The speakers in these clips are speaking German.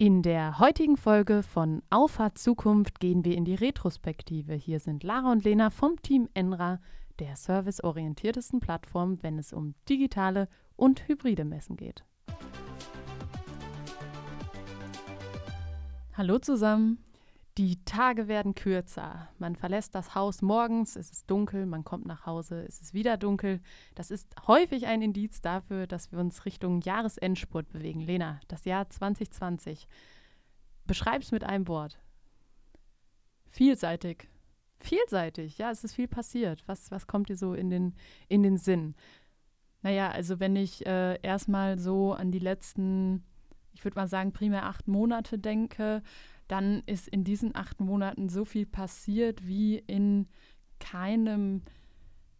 In der heutigen Folge von Auffahrt Zukunft gehen wir in die Retrospektive. Hier sind Lara und Lena vom Team Enra, der serviceorientiertesten Plattform, wenn es um digitale und hybride Messen geht. Hallo zusammen. Die Tage werden kürzer. Man verlässt das Haus morgens, es ist dunkel, man kommt nach Hause, es ist wieder dunkel. Das ist häufig ein Indiz dafür, dass wir uns Richtung Jahresendspurt bewegen. Lena, das Jahr 2020. Beschreib's mit einem Wort. Vielseitig. Vielseitig, ja, es ist viel passiert. Was, was kommt dir so in den, in den Sinn? Naja, also wenn ich äh, erstmal so an die letzten, ich würde mal sagen, primär acht Monate denke, dann ist in diesen acht Monaten so viel passiert wie in keinem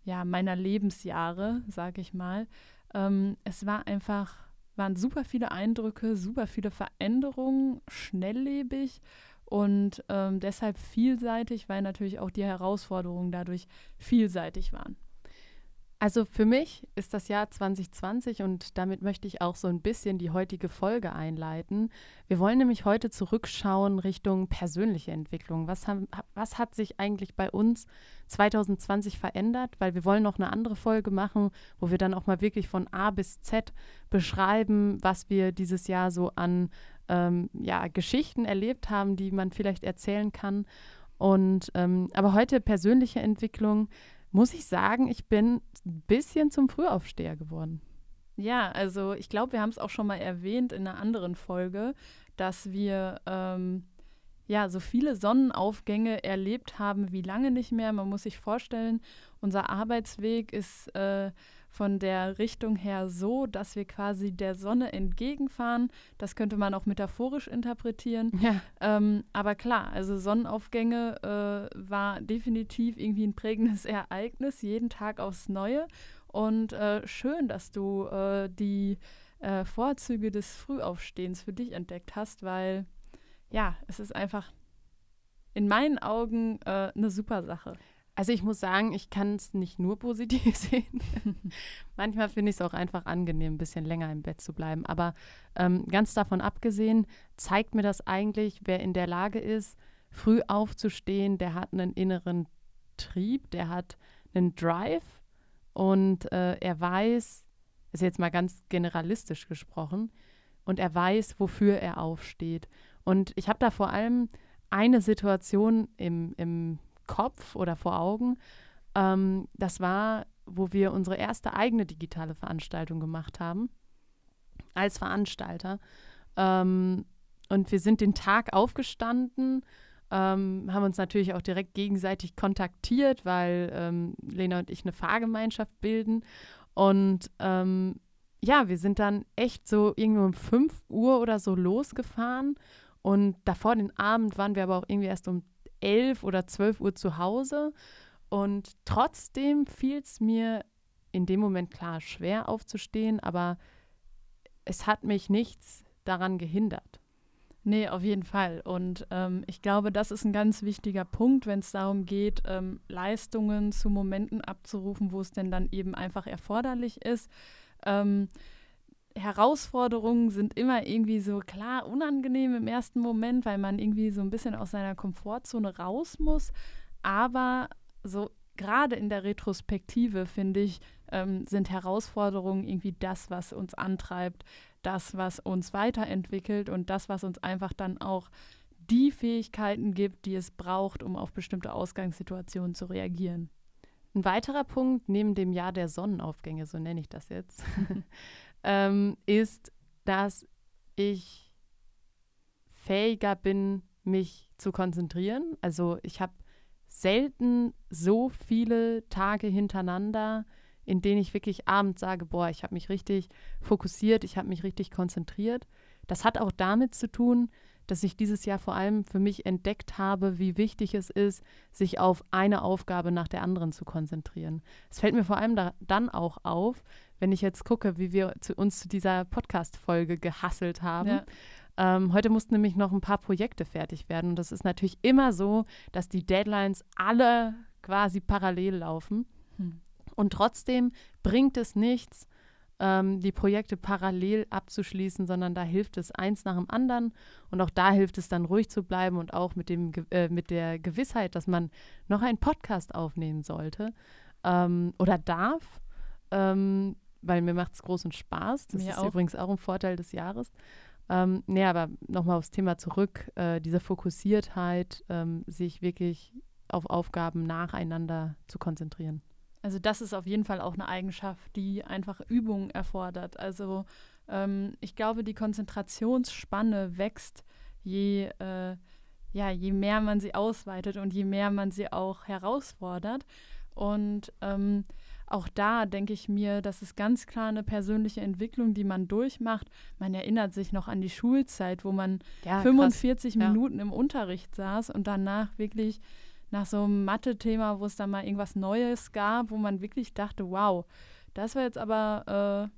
ja, meiner Lebensjahre, sage ich mal. Ähm, es war einfach, waren super viele Eindrücke, super viele Veränderungen, schnelllebig und ähm, deshalb vielseitig, weil natürlich auch die Herausforderungen dadurch vielseitig waren. Also für mich ist das Jahr 2020 und damit möchte ich auch so ein bisschen die heutige Folge einleiten. Wir wollen nämlich heute zurückschauen Richtung persönliche Entwicklung. Was, haben, was hat sich eigentlich bei uns 2020 verändert? Weil wir wollen noch eine andere Folge machen, wo wir dann auch mal wirklich von A bis Z beschreiben, was wir dieses Jahr so an ähm, ja, Geschichten erlebt haben, die man vielleicht erzählen kann. Und ähm, aber heute persönliche Entwicklung muss ich sagen, ich bin ein bisschen zum Frühaufsteher geworden. Ja, also ich glaube, wir haben es auch schon mal erwähnt in einer anderen Folge, dass wir ähm, ja so viele Sonnenaufgänge erlebt haben wie lange nicht mehr. Man muss sich vorstellen, unser Arbeitsweg ist äh, von der Richtung her so, dass wir quasi der Sonne entgegenfahren. Das könnte man auch metaphorisch interpretieren. Ja. Ähm, aber klar, also Sonnenaufgänge äh, war definitiv irgendwie ein prägendes Ereignis, jeden Tag aufs Neue. Und äh, schön, dass du äh, die äh, Vorzüge des Frühaufstehens für dich entdeckt hast, weil ja, es ist einfach in meinen Augen äh, eine super Sache. Also ich muss sagen, ich kann es nicht nur positiv sehen. Manchmal finde ich es auch einfach angenehm, ein bisschen länger im Bett zu bleiben. Aber ähm, ganz davon abgesehen, zeigt mir das eigentlich, wer in der Lage ist, früh aufzustehen, der hat einen inneren Trieb, der hat einen Drive und äh, er weiß, ist jetzt mal ganz generalistisch gesprochen, und er weiß, wofür er aufsteht. Und ich habe da vor allem eine Situation im, im Kopf oder vor Augen. Ähm, das war, wo wir unsere erste eigene digitale Veranstaltung gemacht haben, als Veranstalter. Ähm, und wir sind den Tag aufgestanden, ähm, haben uns natürlich auch direkt gegenseitig kontaktiert, weil ähm, Lena und ich eine Fahrgemeinschaft bilden. Und ähm, ja, wir sind dann echt so irgendwo um 5 Uhr oder so losgefahren. Und davor den Abend waren wir aber auch irgendwie erst um elf oder zwölf Uhr zu Hause. Und trotzdem fiel es mir in dem Moment klar schwer aufzustehen, aber es hat mich nichts daran gehindert. Nee, auf jeden Fall. Und ähm, ich glaube, das ist ein ganz wichtiger Punkt, wenn es darum geht, ähm, Leistungen zu Momenten abzurufen, wo es denn dann eben einfach erforderlich ist. Ähm, Herausforderungen sind immer irgendwie so klar unangenehm im ersten Moment, weil man irgendwie so ein bisschen aus seiner Komfortzone raus muss. Aber so gerade in der Retrospektive, finde ich, ähm, sind Herausforderungen irgendwie das, was uns antreibt, das, was uns weiterentwickelt und das, was uns einfach dann auch die Fähigkeiten gibt, die es braucht, um auf bestimmte Ausgangssituationen zu reagieren. Ein weiterer Punkt neben dem Jahr der Sonnenaufgänge, so nenne ich das jetzt, ähm, ist, dass ich fähiger bin, mich zu konzentrieren. Also ich habe selten so viele Tage hintereinander, in denen ich wirklich abends sage, boah, ich habe mich richtig fokussiert, ich habe mich richtig konzentriert. Das hat auch damit zu tun, dass ich dieses Jahr vor allem für mich entdeckt habe, wie wichtig es ist, sich auf eine Aufgabe nach der anderen zu konzentrieren. Es fällt mir vor allem da, dann auch auf, wenn ich jetzt gucke, wie wir zu, uns zu dieser Podcast-Folge gehasselt haben. Ja. Ähm, heute mussten nämlich noch ein paar Projekte fertig werden. Und das ist natürlich immer so, dass die Deadlines alle quasi parallel laufen. Hm. Und trotzdem bringt es nichts, ähm, die Projekte parallel abzuschließen, sondern da hilft es eins nach dem anderen. Und auch da hilft es dann ruhig zu bleiben und auch mit, dem, äh, mit der Gewissheit, dass man noch einen Podcast aufnehmen sollte ähm, oder darf, ähm, weil mir macht es großen Spaß. Das Mir ist auch. übrigens auch ein Vorteil des Jahres. Ähm, nee, aber nochmal aufs Thema zurück, äh, diese Fokussiertheit, ähm, sich wirklich auf Aufgaben nacheinander zu konzentrieren. Also das ist auf jeden Fall auch eine Eigenschaft, die einfach Übung erfordert. Also ähm, ich glaube, die Konzentrationsspanne wächst, je, äh, ja, je mehr man sie ausweitet und je mehr man sie auch herausfordert. Und ähm, auch da denke ich mir, das ist ganz klar eine persönliche Entwicklung, die man durchmacht. Man erinnert sich noch an die Schulzeit, wo man Ja, 45 ja. Minuten im Unterricht saß und danach wirklich nach so einem Mathe-Thema, wo es dann mal irgendwas Neues gab, wo man wirklich dachte, wow, das war jetzt aber äh,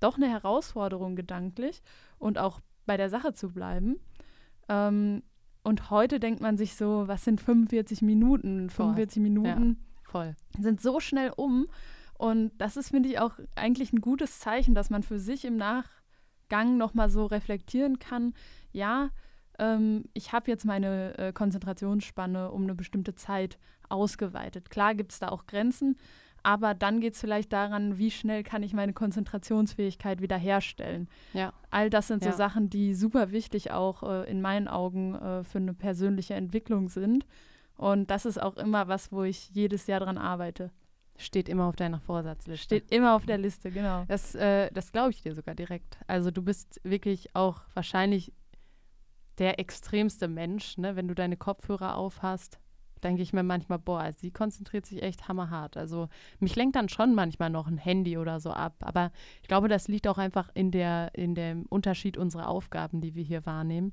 doch eine Herausforderung gedanklich und auch bei der Sache zu bleiben. Ähm, und heute denkt man sich so, was sind 45 Minuten? 45 Minuten Voll. sind so schnell um. Und das ist, finde ich, auch eigentlich ein gutes Zeichen, dass man für sich im Nachgang nochmal so reflektieren kann, ja, ähm, ich habe jetzt meine äh, Konzentrationsspanne um eine bestimmte Zeit ausgeweitet. Klar gibt es da auch Grenzen, aber dann geht es vielleicht daran, wie schnell kann ich meine Konzentrationsfähigkeit wiederherstellen. Ja. All das sind Ja. so Sachen, die super wichtig auch äh, in meinen Augen äh, für eine persönliche Entwicklung sind. Und das ist auch immer was, wo ich jedes Jahr dran arbeite. Steht immer auf deiner Vorsatzliste. Steht immer auf der Liste, genau. Das, äh, das glaube ich dir sogar direkt. Also du bist wirklich auch wahrscheinlich der extremste Mensch, ne? Wenn du deine Kopfhörer aufhast, denke ich mir manchmal, boah, sie konzentriert sich echt hammerhart. Also mich lenkt dann schon manchmal noch ein Handy oder so ab. Aber ich glaube, das liegt auch einfach in, der, in dem Unterschied unserer Aufgaben, die wir hier wahrnehmen.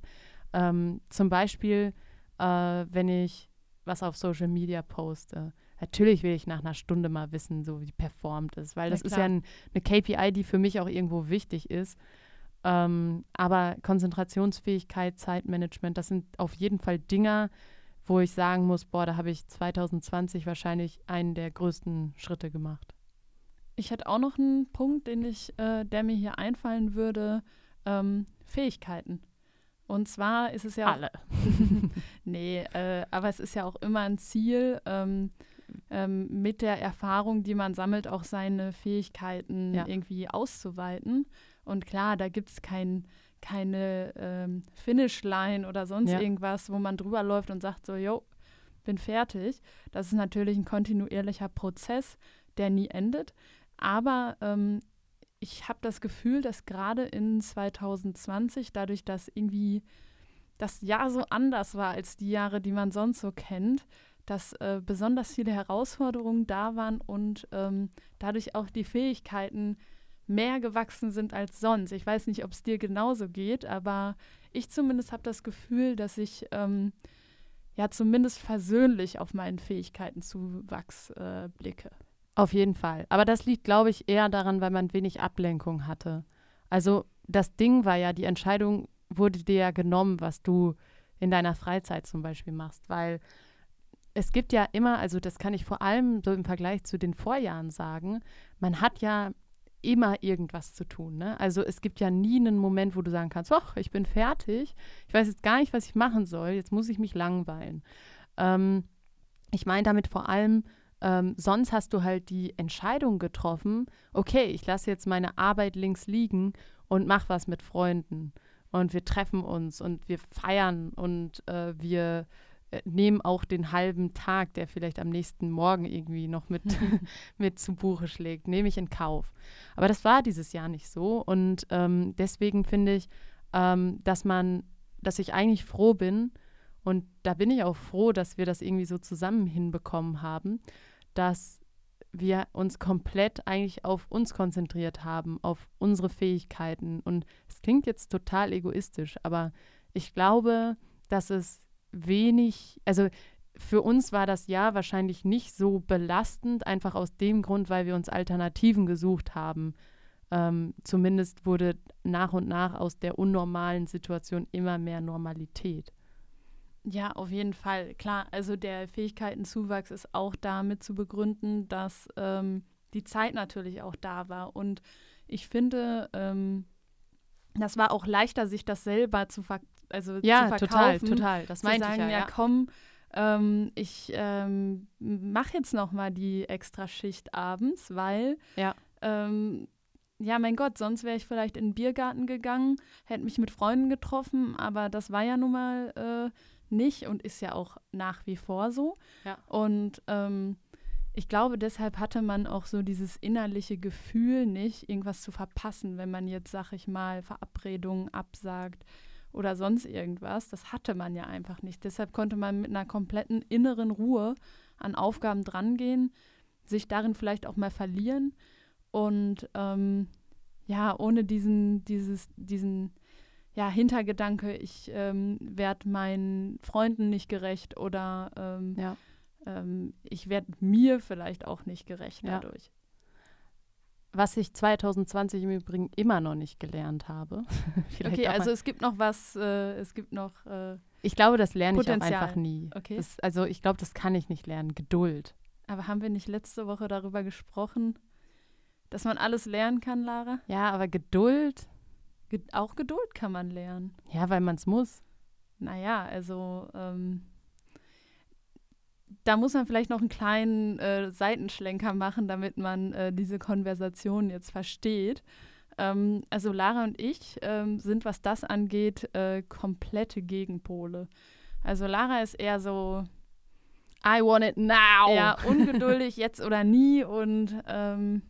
Ähm, zum Beispiel, äh, wenn ich was auf Social Media poste. Natürlich will ich nach einer Stunde mal wissen, so wie performt ist, weil das ist klar. ja ein, eine KPI, die für mich auch irgendwo wichtig ist. Ähm, aber Konzentrationsfähigkeit, Zeitmanagement, das sind auf jeden Fall Dinger, wo ich sagen muss, boah, da habe ich 2020 wahrscheinlich einen der größten Schritte gemacht. Ich hätte auch noch einen Punkt, den ich, äh, der mir hier einfallen würde, ähm, Fähigkeiten. Und zwar ist es ja Alle. nee, äh, aber es ist ja auch immer ein Ziel, ähm, ähm, mit der Erfahrung, die man sammelt, auch seine Fähigkeiten Ja. irgendwie auszuweiten. Und klar, da gibt es kein, keine ähm, Finishline oder sonst Ja. irgendwas, wo man drüber läuft und sagt so, jo, bin fertig. Das ist natürlich ein kontinuierlicher Prozess, der nie endet. Aber ähm, ich habe das Gefühl, dass gerade in 2020, dadurch, dass irgendwie das Jahr so anders war als die Jahre, die man sonst so kennt, dass äh, besonders viele Herausforderungen da waren und ähm, dadurch auch die Fähigkeiten mehr gewachsen sind als sonst. Ich weiß nicht, ob es dir genauso geht, aber ich zumindest habe das Gefühl, dass ich ähm, ja zumindest versöhnlich auf meinen Fähigkeitenzuwachs äh, blicke. Auf jeden Fall. Aber das liegt, glaube ich, eher daran, weil man wenig Ablenkung hatte. Also das Ding war ja, die Entscheidung wurde dir ja genommen, was du in deiner Freizeit zum Beispiel machst, weil es gibt ja immer, also das kann ich vor allem so im Vergleich zu den Vorjahren sagen, man hat ja immer irgendwas zu tun. Ne? Also es gibt ja nie einen Moment, wo du sagen kannst, ach, ich bin fertig, ich weiß jetzt gar nicht, was ich machen soll, jetzt muss ich mich langweilen. Ähm, ich meine damit vor allem, ähm, sonst hast du halt die Entscheidung getroffen, okay, ich lasse jetzt meine Arbeit links liegen und mach was mit Freunden. Und wir treffen uns und wir feiern und äh, wir nehmen auch den halben Tag, der vielleicht am nächsten Morgen irgendwie noch mit, mit zu Buche schlägt, nehme ich in Kauf. Aber das war dieses Jahr nicht so. Und ähm, deswegen finde ich, ähm, dass man, dass ich eigentlich froh bin, und da bin ich auch froh, dass wir das irgendwie so zusammen hinbekommen haben, dass wir uns komplett eigentlich auf uns konzentriert haben, auf unsere Fähigkeiten. Und es klingt jetzt total egoistisch, aber ich glaube, dass es wenig, also für uns war das Jahr wahrscheinlich nicht so belastend, einfach aus dem Grund, weil wir uns Alternativen gesucht haben. Ähm, zumindest wurde nach und nach aus der unnormalen Situation immer mehr Normalität. Ja, auf jeden Fall. Klar, also der Fähigkeitenzuwachs ist auch damit zu begründen, dass ähm, die Zeit natürlich auch da war. Und ich finde, ähm, das war auch leichter, sich das selber zu, ver also ja, zu total, verkaufen. total. Das zu meinte sagen, ich ja. ja, ja. komm, ähm, ich ähm, mache jetzt noch mal die extra Schicht abends, weil Ja. ähm, ja, mein Gott, sonst wäre ich vielleicht in den Biergarten gegangen, hätte mich mit Freunden getroffen, aber das war ja nun mal äh, nicht und ist ja auch nach wie vor so. Ja. Und ähm, ich glaube, deshalb hatte man auch so dieses innerliche Gefühl nicht, irgendwas zu verpassen, wenn man jetzt, sag ich mal, Verabredungen absagt oder sonst irgendwas. Das hatte man ja einfach nicht. Deshalb konnte man mit einer kompletten inneren Ruhe an Aufgaben drangehen, sich darin vielleicht auch mal verlieren und ähm, ja, ohne diesen, dieses, diesen ja, Hintergedanke, ich ähm, werde meinen Freunden nicht gerecht oder ähm, Ja. ähm, ich werde mir vielleicht auch nicht gerecht Ja. Was ich 2020 im Übrigen immer noch nicht gelernt habe. Okay, also es gibt noch was, äh, es gibt noch, äh, ich glaube, das lerne ich auch Potenzial. einfach nie. Okay. Das, also ich glaube, das kann ich nicht lernen. Geduld. aber haben wir nicht letzte Woche darüber gesprochen, dass man alles lernen kann, Lara? Ja, aber Geduld, Ge auch Geduld kann man lernen. ja, weil man es muss. Naja, also ähm, da muss man vielleicht noch einen kleinen äh, Seitenschlenker machen, damit man äh, diese Konversation jetzt versteht. Ähm, also Lara und ich ähm, sind, was das angeht, äh, komplette Gegenpole. Also Lara ist eher so I want it now. eher ungeduldig, jetzt oder nie. Und ähm,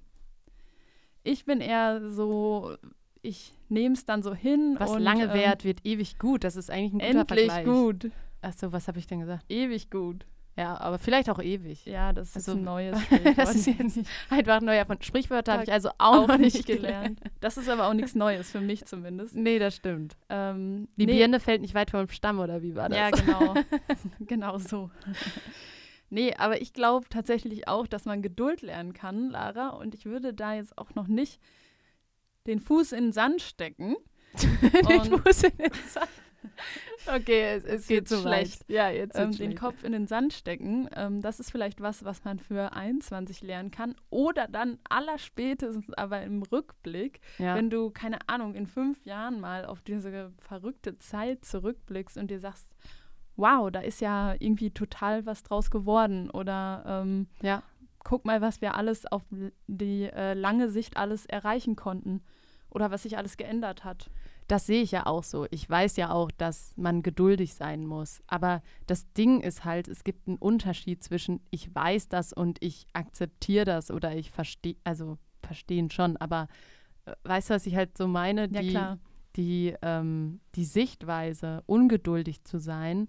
ich bin eher so, ich nehme es dann so hin. Was und, lange ähm, währt, wird ewig gut. Das ist eigentlich ein guter Endlich Vergleich. gut. Achso, was habe ich denn gesagt? Ewig gut. Ja, aber vielleicht auch ewig. Ja, das ist Also, ein neues das ist jetzt einfach ein neuer von Sprichwörter habe ich also auch, auch noch nicht nicht gelernt. Das ist aber auch nichts Neues, für mich zumindest. Nee, das stimmt. Ähm, Die nee, Birne fällt nicht weit vom Stamm, oder wie war das? Ja, genau. genau so. Nee, aber ich glaube tatsächlich auch, dass man Geduld lernen kann, Lara. Und ich würde da jetzt auch noch nicht den Fuß in den Sand stecken. ich Und- muss jetzt Okay, es, es geht wird's zu schlecht. weit. Ja, jetzt ähm, wird's den schlecht. Kopf in den Sand stecken. Ähm, das ist vielleicht was, was man für 21 lernen kann. Oder dann allerspätestens aber im Rückblick, Ja. wenn du, keine Ahnung, in fünf Jahren mal auf diese verrückte Zeit zurückblickst und dir sagst, wow, da ist ja irgendwie total was draus geworden. Oder ähm, ja. guck mal, was wir alles auf die äh, lange Sicht alles erreichen konnten. Oder was sich alles geändert hat. Das sehe ich ja auch so. Ich weiß ja auch, dass man geduldig sein muss. Aber das Ding ist halt, es gibt einen Unterschied zwischen ich weiß das und ich akzeptiere das oder ich verstehe, also verstehen schon, aber äh, weißt du, was ich halt so meine? Ja, die, klar. Die, ähm, die Sichtweise, ungeduldig zu sein,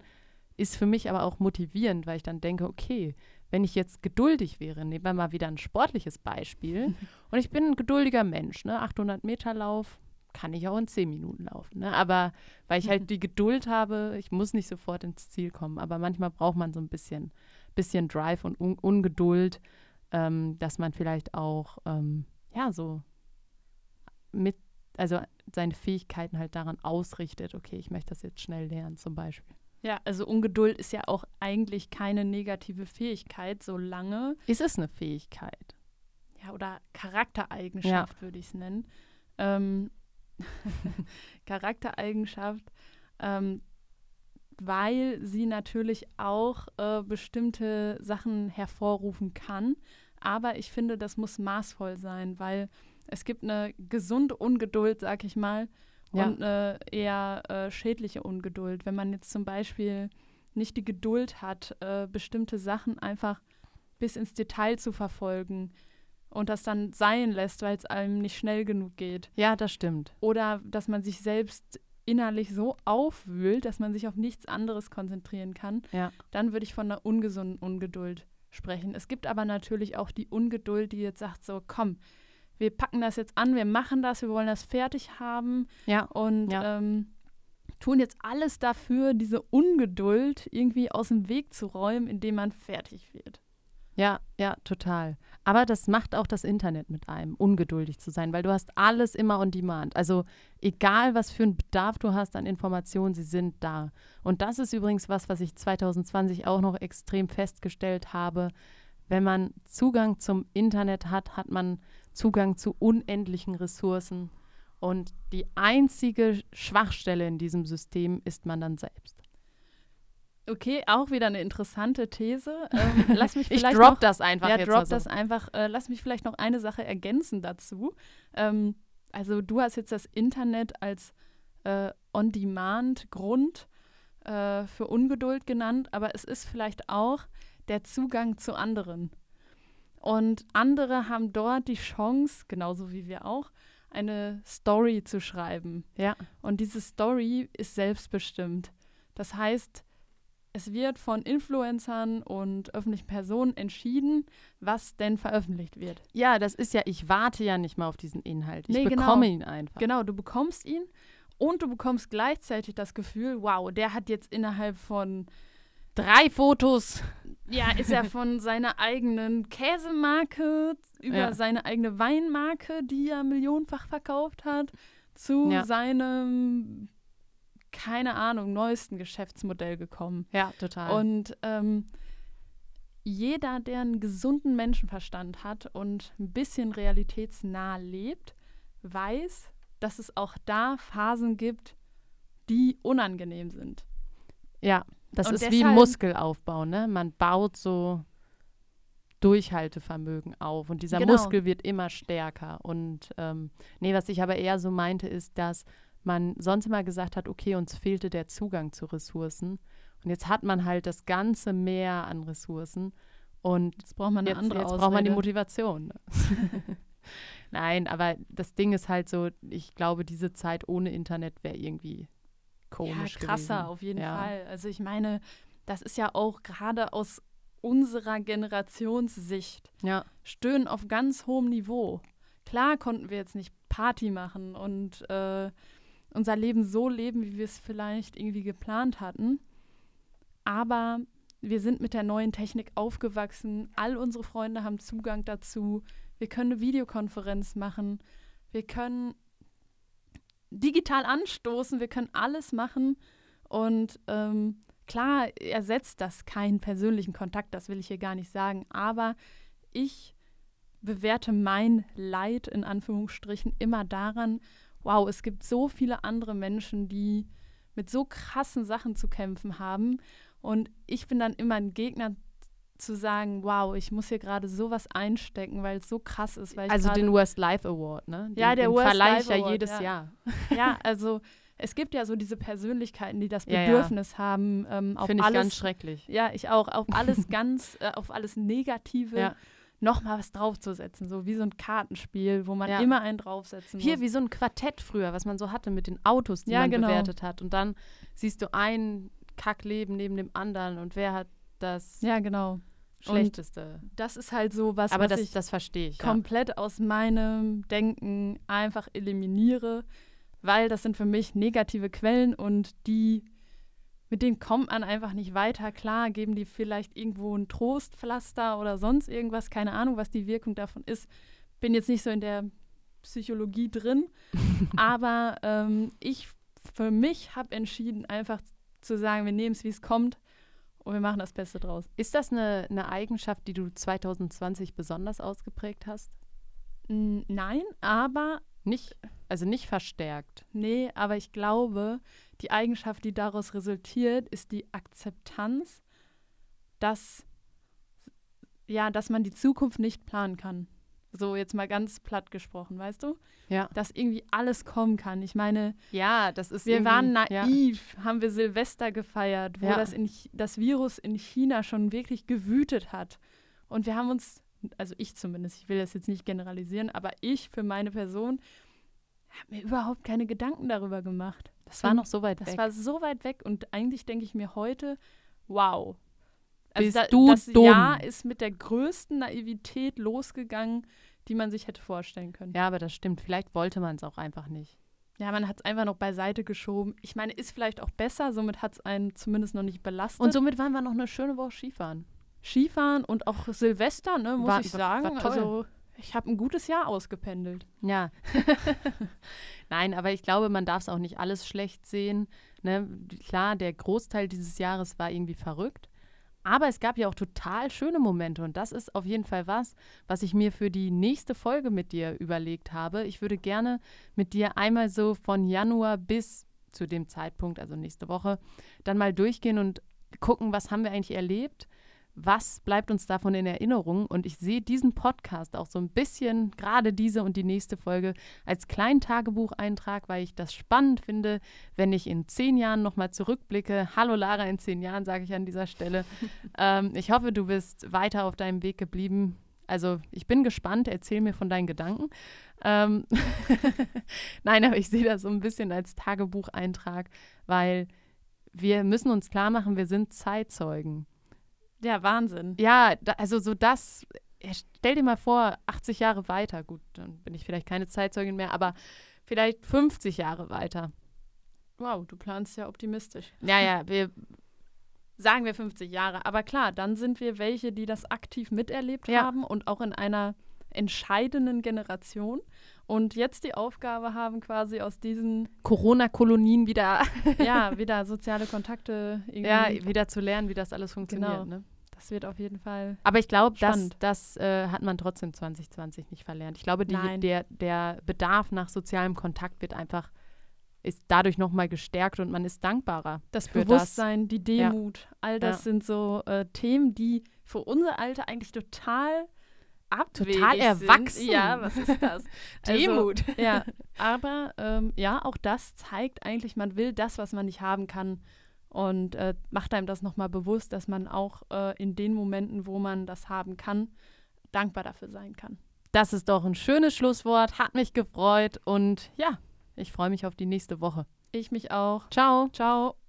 ist für mich aber auch motivierend, weil ich dann denke, okay, wenn ich jetzt geduldig wäre, nehmen wir mal wieder ein sportliches Beispiel, und ich bin ein geduldiger Mensch, ne? 800 Meter Lauf, kann ich auch in 10 Minuten laufen. Ne? Aber weil ich halt die Geduld habe, ich muss nicht sofort ins Ziel kommen. Aber manchmal braucht man so ein bisschen, bisschen Drive und Un Ungeduld, ähm, dass man vielleicht auch, ähm, ja, so mit, also seine Fähigkeiten halt daran ausrichtet, okay, ich möchte das jetzt schnell lernen, zum Beispiel. Ja, also Ungeduld ist ja auch eigentlich keine negative Fähigkeit, solange, Ist es eine Fähigkeit? ja, oder Charaktereigenschaft würde ich es nennen. Ähm, Charaktereigenschaft, ähm, weil sie natürlich auch äh, bestimmte Sachen hervorrufen kann. Aber ich finde, das muss maßvoll sein, weil es gibt eine gesunde Ungeduld, sag ich mal, Ja. und eine eher äh, schädliche Ungeduld. Wenn man jetzt zum Beispiel nicht die Geduld hat, äh, bestimmte Sachen einfach bis ins Detail zu verfolgen und das dann sein lässt, weil es einem nicht schnell genug geht. Ja, das stimmt. Oder dass man sich selbst innerlich so aufwühlt, dass man sich auf nichts anderes konzentrieren kann, Ja. dann würde ich von einer ungesunden Ungeduld sprechen. Es gibt aber natürlich auch die Ungeduld, die jetzt sagt so, komm, wir packen das jetzt an, wir machen das, wir wollen das fertig haben Ja. und Ja. ähm, tun jetzt alles dafür, diese Ungeduld irgendwie aus dem Weg zu räumen, indem man fertig wird. Ja, ja, total. Aber das macht auch das Internet mit einem, ungeduldig zu sein, weil du hast alles immer on demand. Also egal, was für einen Bedarf du hast an Informationen, sie sind da. Und das ist übrigens was, was ich 2020 auch noch extrem festgestellt habe. wenn man Zugang zum Internet hat, hat man Zugang zu unendlichen Ressourcen. Und die einzige Schwachstelle in diesem System ist man dann selbst. Okay, auch wieder eine interessante These. Ähm, lass mich ich vielleicht drop noch, das einfach ja, jetzt drop so. das einfach. Äh, lass mich vielleicht noch eine Sache ergänzen dazu. Ähm, also du hast jetzt das Internet als äh, On-Demand-Grund äh, für Ungeduld genannt, aber es ist vielleicht auch der Zugang zu anderen. Und andere haben dort die Chance, genauso wie wir auch, eine Story zu schreiben. Ja. Und diese Story ist selbstbestimmt. Das heißt, es wird von Influencern und öffentlichen Personen entschieden, was denn veröffentlicht wird. Ja, das ist ja, ich warte ja nicht mal auf diesen Inhalt. Ich Nee, genau. bekomme ihn einfach. Genau, du bekommst ihn und du bekommst gleichzeitig das Gefühl, wow, der hat jetzt innerhalb von, Drei Fotos. ja, ist er von seiner eigenen Käsemarke über Ja. seine eigene Weinmarke, die er millionenfach verkauft hat, zu Ja. seinem, keine Ahnung, neuesten Geschäftsmodell gekommen. Ja, total. Und ähm, jeder, der einen gesunden Menschenverstand hat und ein bisschen realitätsnah lebt, weiß, dass es auch da Phasen gibt, die unangenehm sind. ja, das und ist wie deshalb- Muskelaufbau, ne? Man baut so Durchhaltevermögen auf und dieser Genau. Muskel wird immer stärker. Und ähm, nee, was ich aber eher so meinte, ist, dass man sonst immer gesagt hat, okay, uns fehlte der Zugang zu Ressourcen. Und jetzt hat man halt das ganze Meer an Ressourcen. Und Jetzt braucht man eine jetzt, andere jetzt braucht man die. Motivation. Ne? Nein, aber das Ding ist halt so, ich glaube, diese Zeit ohne Internet wäre irgendwie komisch ja, krasser gewesen. auf jeden Ja. Fall. Also ich meine, das ist ja auch gerade aus unserer Generationssicht Ja, stöhnen auf ganz hohem Niveau. Klar konnten wir jetzt nicht Party machen und äh, unser Leben so leben, wie wir es vielleicht irgendwie geplant hatten. Aber wir sind mit der neuen Technik aufgewachsen. All unsere Freunde haben Zugang dazu. Wir können eine Videokonferenz machen. Wir können digital anstoßen. Wir können alles machen. Und ähm, klar ersetzt das keinen persönlichen Kontakt, das will ich hier gar nicht sagen. Aber ich bewerte mein Leid in Anführungsstrichen immer daran, wow, es gibt so viele andere Menschen, die mit so krassen Sachen zu kämpfen haben. Und ich bin dann immer ein Gegner zu sagen, wow, ich muss hier gerade sowas einstecken, weil es so krass ist. Also den Worst Life Award, ne? Den, Ja, der den Worst verleihe Life ich ja Award, jedes ja. Jahr. Ja, also es gibt ja so diese Persönlichkeiten, die das Ja, ja. Bedürfnis haben, ähm, auf Finde ich alles, ganz schrecklich. ja, ich auch, auf alles ganz, äh, auf alles Negative Ja. Nochmal was draufzusetzen, so wie so ein Kartenspiel, wo man Ja. immer einen draufsetzen Hier muss. wie so ein Quartett früher, was man so hatte mit den Autos, die Ja, man genau. bewertet hat. Und dann siehst du ein Kackleben neben dem anderen und wer hat das ja, genau. Schlechteste. Das ist halt so was, Aber was das, ich das verstehe ich. Ja. komplett aus meinem Denken einfach eliminiere, weil das sind für mich negative Quellen und die, mit denen kommt man einfach nicht weiter. Klar, geben die vielleicht irgendwo ein Trostpflaster oder sonst irgendwas, keine Ahnung, was die Wirkung davon ist. Bin jetzt nicht so in der Psychologie drin, aber ähm, ich für mich habe entschieden, einfach zu sagen, wir nehmen es, wie es kommt und wir machen das Beste draus. Ist das eine, eine Eigenschaft, die du 2020 besonders ausgeprägt hast? Nein, aber Nicht, also nicht verstärkt. Nee, aber ich glaube, die Eigenschaft, die daraus resultiert, ist die Akzeptanz, dass, ja, dass man die Zukunft nicht planen kann. So jetzt mal ganz platt gesprochen, weißt du? Ja. Dass irgendwie alles kommen kann. Ich meine, Ja, das ist wir waren ja. naiv, haben wir Silvester gefeiert, wo Ja. das, in, das Virus in China schon wirklich gewütet hat. Und wir haben uns, also ich zumindest, ich will das jetzt nicht generalisieren, aber ich für meine Person habe mir überhaupt keine Gedanken darüber gemacht. Das war noch so weit Das weg. war so weit weg und eigentlich denke ich mir heute, wow. Also Bist da, du das dumm. Jahr ist mit der größten Naivität losgegangen, die man sich hätte vorstellen können. ja, aber das stimmt. Vielleicht wollte man es auch einfach nicht. Ja, man hat es einfach noch beiseite geschoben. Ich meine, ist vielleicht auch besser, somit hat es einen zumindest noch nicht belastet. Und somit waren wir noch eine schöne Woche Skifahren. Skifahren und auch Silvester, ne, muss War- ich sagen. war toll. also ich habe ein gutes Jahr ausgependelt. Ja. Nein, aber ich glaube, man darf es auch nicht alles schlecht sehen. Ne? Klar, der Großteil dieses Jahres war irgendwie verrückt, Aber es gab ja auch total schöne Momente und das ist auf jeden Fall was, was ich mir für die nächste Folge mit dir überlegt habe. Ich würde gerne mit dir einmal so von Januar bis zu dem Zeitpunkt, also nächste Woche, dann mal durchgehen und gucken, was haben wir eigentlich erlebt, was bleibt uns davon in Erinnerung? Und ich sehe diesen Podcast auch so ein bisschen, gerade diese und die nächste Folge, als kleinen Tagebucheintrag, weil ich das spannend finde, wenn ich in zehn Jahren nochmal zurückblicke. Hallo Lara, in zehn Jahren sage ich an dieser Stelle. ähm, ich hoffe, du bist weiter auf deinem Weg geblieben. Also ich bin gespannt, erzähl mir von deinen Gedanken. Ähm Nein, aber ich sehe das so ein bisschen als Tagebucheintrag, weil wir müssen uns klar machen, wir sind Zeitzeugen. Ja, Wahnsinn. Ja, da, also so das, stell dir mal vor, 80 Jahre weiter, gut, dann bin ich vielleicht keine Zeitzeugin mehr, aber vielleicht 50 Jahre weiter. Wow, du planst ja optimistisch. Ja, ja, wir sagen wir 50 Jahre, aber klar, dann sind wir welche, die das aktiv miterlebt ja. haben und auch in einer entscheidenden Generation und jetzt die Aufgabe haben, quasi aus diesen Corona-Kolonien wieder ja wieder soziale Kontakte irgendwie ja wieder zu lernen, wie das alles funktioniert. Genau. Ne? Das wird auf jeden Fall. Aber ich glaube, das, das äh, hat man trotzdem 2020 nicht verlernt. Ich glaube, die, der, der Bedarf nach sozialem Kontakt wird einfach ist dadurch nochmal gestärkt und man ist dankbarer. Das Bewusstsein, das. die Demut, ja. all das ja. sind so äh, Themen, die für unser Alter eigentlich total abwegig Total erwachsen. Sind. Ja, was ist das? Demut. Also, ja, aber ähm, ja, auch das zeigt eigentlich, man will das, was man nicht haben kann und äh, macht einem das nochmal bewusst, dass man auch äh, in den Momenten, wo man das haben kann, dankbar dafür sein kann. Das ist doch ein schönes Schlusswort, hat mich gefreut und ja, ich freue mich auf die nächste Woche. Ich mich auch. Ciao. Ciao.